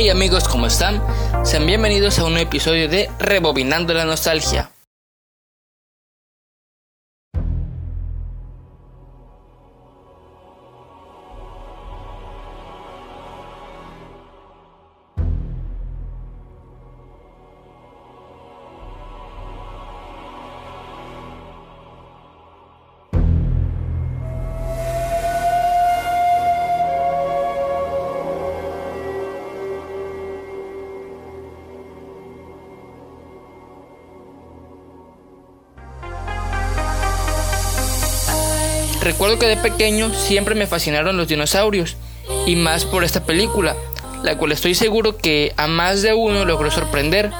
Hey amigos, ¿cómo están? Sean bienvenidos a un nuevo episodio de Rebobinando la Nostalgia. Recuerdo que de pequeño siempre me fascinaron los dinosaurios, y más por esta película, la cual estoy seguro que a más de uno logró sorprender.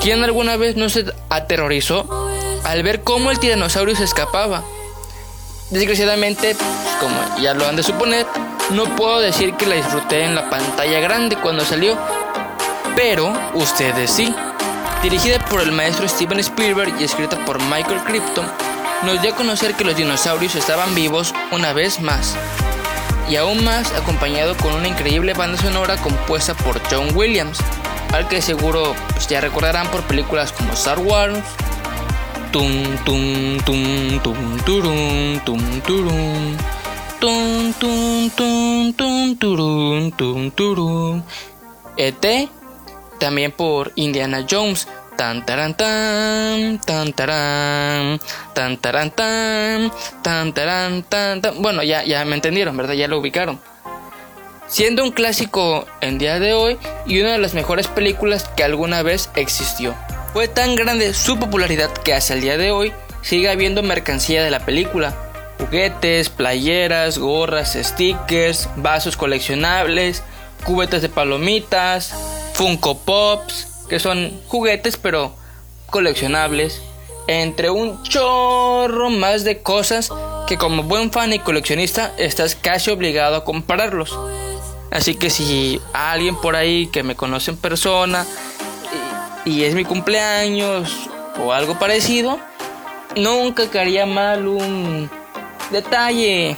¿Quién alguna vez no se aterrorizó al ver cómo el tiranosaurio se escapaba? Desgraciadamente, como ya lo han de suponer, no puedo decir que la disfruté en la pantalla grande cuando salió, pero ustedes sí. Dirigida por el maestro Steven Spielberg y escrita por Michael Crichton, nos dio a conocer que los dinosaurios estaban vivos una vez más. Y aún más acompañado con una increíble banda sonora compuesta por John Williams, al que seguro pues, ya recordarán por películas como Star Wars, tum tum tum tum turum tum turum tum tum tum tum turum tum turum ET también por Indiana Jones tan taran tan tan tan taran tan tan taran tan. Bueno ya ya me entendieron verdad ya lo ubicaron. Siendo un clásico en día de hoy y una de las mejores películas que alguna vez existió. Fue tan grande su popularidad que hasta el día de hoy sigue habiendo mercancía de la película. Juguetes playeras gorras stickers vasos coleccionables cubetas de palomitas Funko Pops que son juguetes pero coleccionables, entre un chorro más de cosas que como buen fan y coleccionista estás casi obligado a comprarlos. Así que si alguien por ahí que me conoce en persona y, es mi cumpleaños o algo parecido, nunca caería mal un detalle,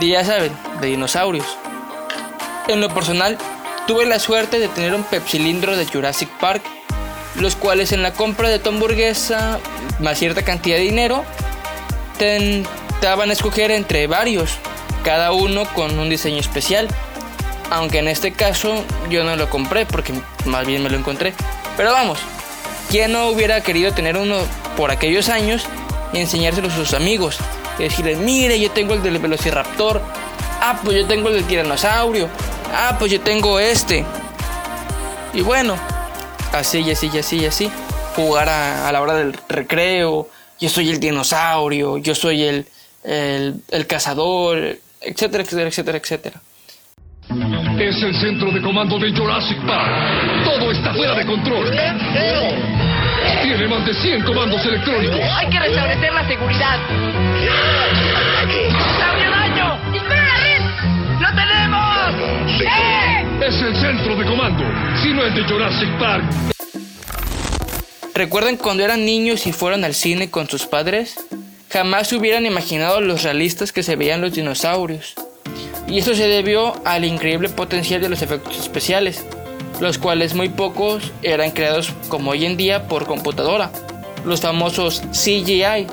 ya saben, de dinosaurios. En lo personal, Tuve la suerte de tener un pepsilindro de Jurassic Park, los cuales en la compra de tu hamburguesa más cierta cantidad de dinero te daban a escoger entre varios, cada uno con un diseño especial. Aunque en este caso yo no lo compré porque más bien me lo encontré. Pero vamos, ¿quién no hubiera querido tener uno por aquellos años y enseñárselo a sus amigos? Y decirles, mire, yo tengo el del Velociraptor. Ah, pues yo tengo el del tiranosaurio ah, pues yo tengo este. Y bueno, así y así y así y así. Jugar a, la hora del recreo. Yo soy el dinosaurio, yo soy el, el, cazador, etcétera, etcétera, etcétera, etcétera. Es el centro de comando de Jurassic Park. Todo está fuera de control. Tiene más de 100 comandos electrónicos. Hay que restablecer la seguridad. Es el centro de comando, si no es de Jurassic Park. ¿Recuerdan cuando eran niños y fueron al cine con sus padres? Jamás se hubieran imaginado los realistas que se veían los dinosaurios. Y esto se debió al increíble potencial de los efectos especiales, los cuales muy pocos eran creados como hoy en día por computadora, los famosos CGI.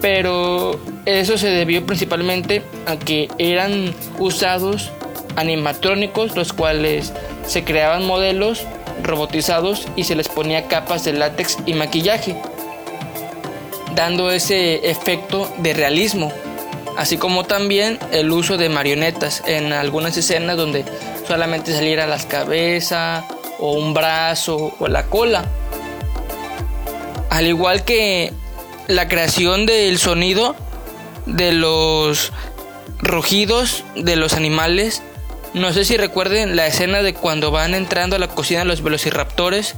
Pero eso se debió principalmente a que eran usados animatrónicos, los cuales se creaban modelos robotizados y se les ponía capas de látex y maquillaje, dando ese efecto de realismo, así como también el uso de marionetas en algunas escenas donde solamente saliera la cabeza o un brazo o la cola. Al igual que la creación del sonido de los rugidos de los animales no sé si recuerden la escena de cuando van entrando a la cocina los velociraptores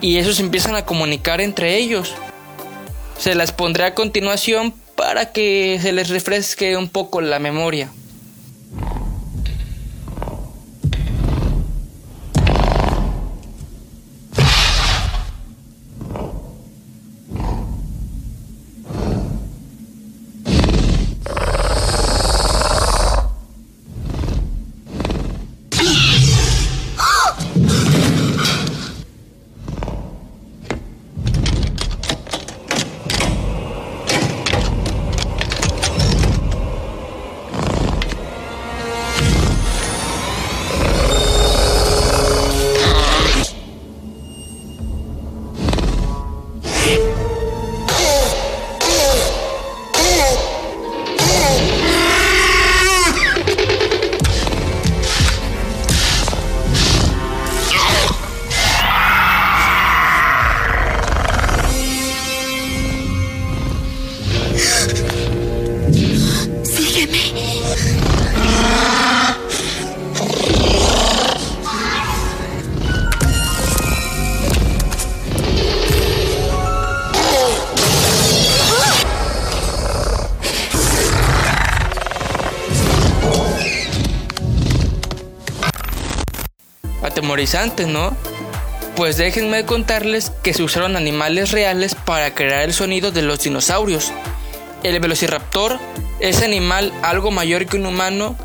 y esos empiezan a comunicar entre ellos. Se las pondré a continuación para que se les refresque un poco la memoria. ¿No? Pues déjenme contarles que se usaron animales reales para crear el sonido de los dinosaurios. El velociraptor es animal algo mayor que un humano,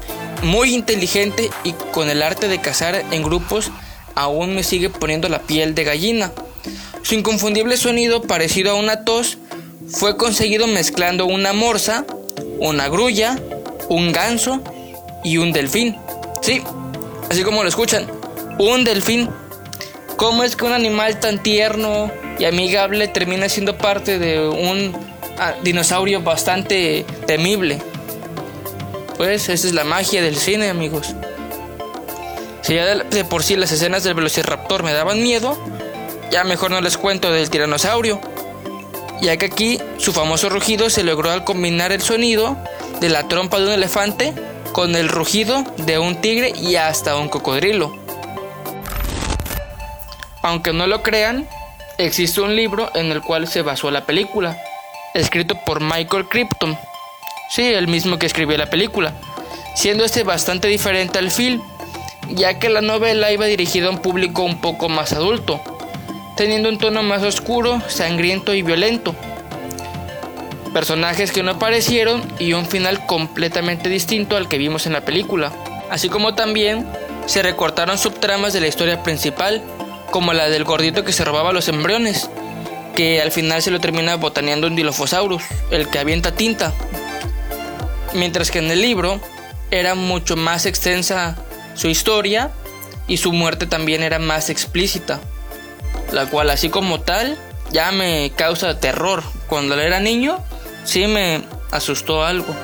muy inteligente y con el arte de cazar en grupos aún me sigue poniendo la piel de gallina. Su inconfundible sonido, parecido a una tos, fue conseguido mezclando una morsa, una grulla, un ganso y un delfín. Sí, así como lo escuchan, un delfín. ¿Cómo es que un animal tan tierno y amigable termina siendo parte de un ah, dinosaurio bastante temible? Pues esa es la magia del cine, amigos. Si ya de por sí las escenas del velociraptor me daban miedo, ya mejor no les cuento del tiranosaurio. Ya que aquí su famoso rugido se logró al combinar el sonido de la trompa de un elefante con el rugido de un tigre y hasta un cocodrilo. Aunque no lo crean, existe un libro en el cual se basó la película, escrito por Michael Crichton. Sí, el mismo que escribió la película, siendo este bastante diferente al film, ya que la novela iba dirigida a un público un poco más adulto, teniendo un tono más oscuro, sangriento y violento personajes que no aparecieron y un final completamente distinto al que vimos en la película. Así como también se recortaron subtramas de la historia principal, como la del gordito que se robaba los embriones, que al final se lo termina botaneando un Dilophosaurus, el que avienta tinta. Mientras que en el libro era mucho más extensa su historia y su muerte también era más explícita, la cual así como tal ya me causa terror. Cuando era niño sí me asustó algo.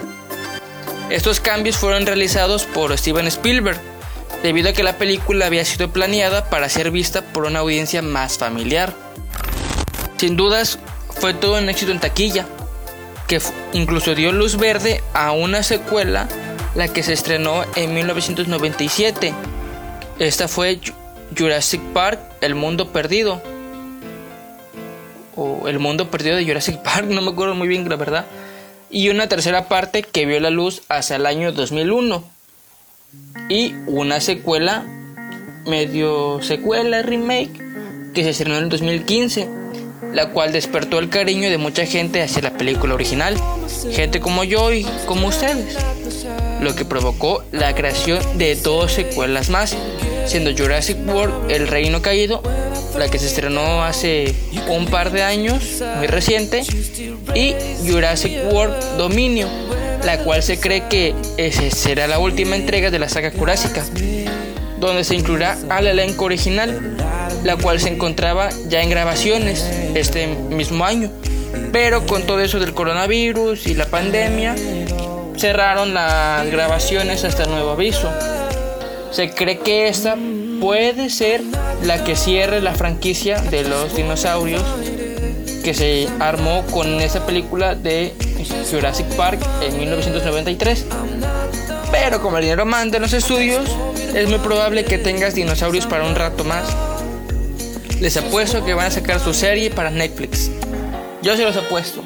Estos cambios fueron realizados por Steven Spielberg, debido a que la película había sido planeada para ser vista por una audiencia más familiar. Sin dudas, fue todo un éxito en taquilla, que incluso dio luz verde a una secuela, la que se estrenó en 1997. Esta fue Jurassic Park, El Mundo Perdido, el mundo perdido de Jurassic Park, no me acuerdo muy bien la verdad. Y una tercera parte que vio la luz hacia el año 2001. Y una secuela, medio secuela, remake, que se estrenó en el 2015, la cual despertó el cariño de mucha gente hacia la película original, gente como yo y como ustedes, lo que provocó la creación de dos secuelas más, siendo Jurassic World El Reino Caído la que se estrenó hace un par de años, muy reciente, y Jurassic World Dominio, la cual se cree que será la última entrega de la saga Jurásica, donde se incluirá al elenco original, la cual se encontraba ya en grabaciones este mismo año. Pero con todo eso del coronavirus y la pandemia, cerraron las grabaciones hasta nuevo aviso. Se cree que esta puede ser la que cierre la franquicia de los dinosaurios que se armó con esa película de Jurassic Park en 1993. Pero como el dinero manda en los estudios, es muy probable que tengas dinosaurios para un rato más. Les apuesto que van a sacar su serie para Netflix. Yo se los apuesto.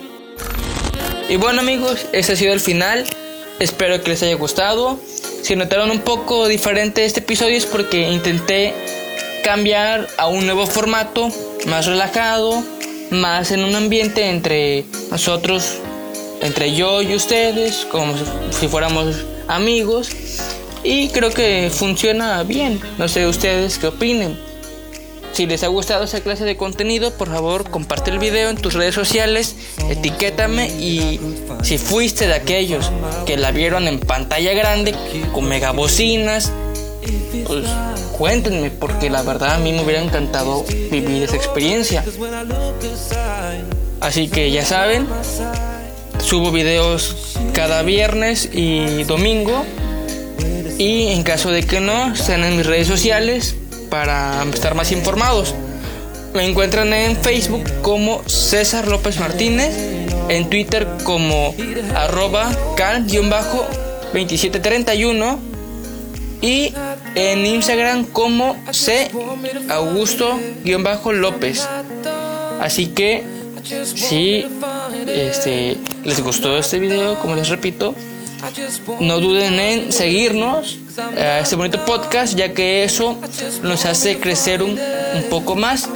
Y bueno amigos, ese ha sido el final. Espero que les haya gustado. Si notaron un poco diferente este episodio es porque intenté cambiar a un nuevo formato, más relajado, más en un ambiente entre nosotros, entre yo y ustedes, como si fuéramos amigos. Y creo que funciona bien. No sé ustedes qué opinen. Si les ha gustado esa clase de contenido, por favor comparte el video en tus redes sociales, etiquétame y si fuiste de aquellos que la vieron en pantalla grande con megabocinas, pues cuéntenme porque la verdad a mí me hubiera encantado vivir esa experiencia. Así que ya saben, subo videos cada viernes y domingo y en caso de que no, estén en mis redes sociales para estar más informados. Me encuentran en Facebook como César López Martínez, en Twitter como arroba cal-2731 y en Instagram como C Augusto-López. Así que si este, les gustó este video, como les repito, no duden en seguirnos a este bonito podcast, ya que eso nos hace crecer un, poco más.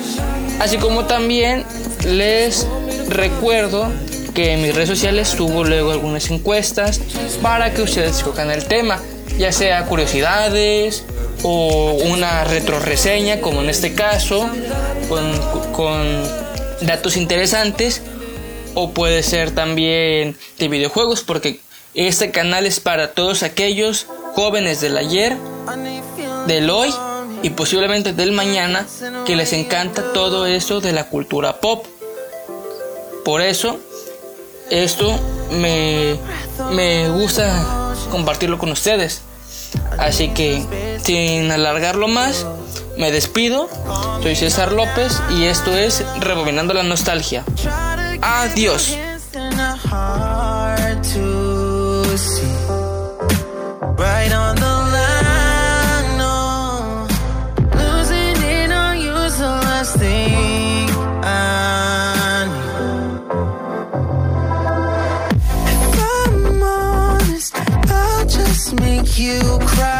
Así como también les recuerdo que en mis redes sociales subo luego algunas encuestas para que ustedes escojan el tema, ya sea curiosidades o una retroreseña, como en este caso, con, con datos interesantes, o puede ser también de videojuegos, porque este canal es para todos aquellos jóvenes del ayer, del hoy y posiblemente del mañana que les encanta todo eso de la cultura pop. Por eso esto me, me gusta compartirlo con ustedes. Así que, sin alargarlo más, me despido. Soy César López y esto es Rebobinando la Nostalgia. Adiós. you cry.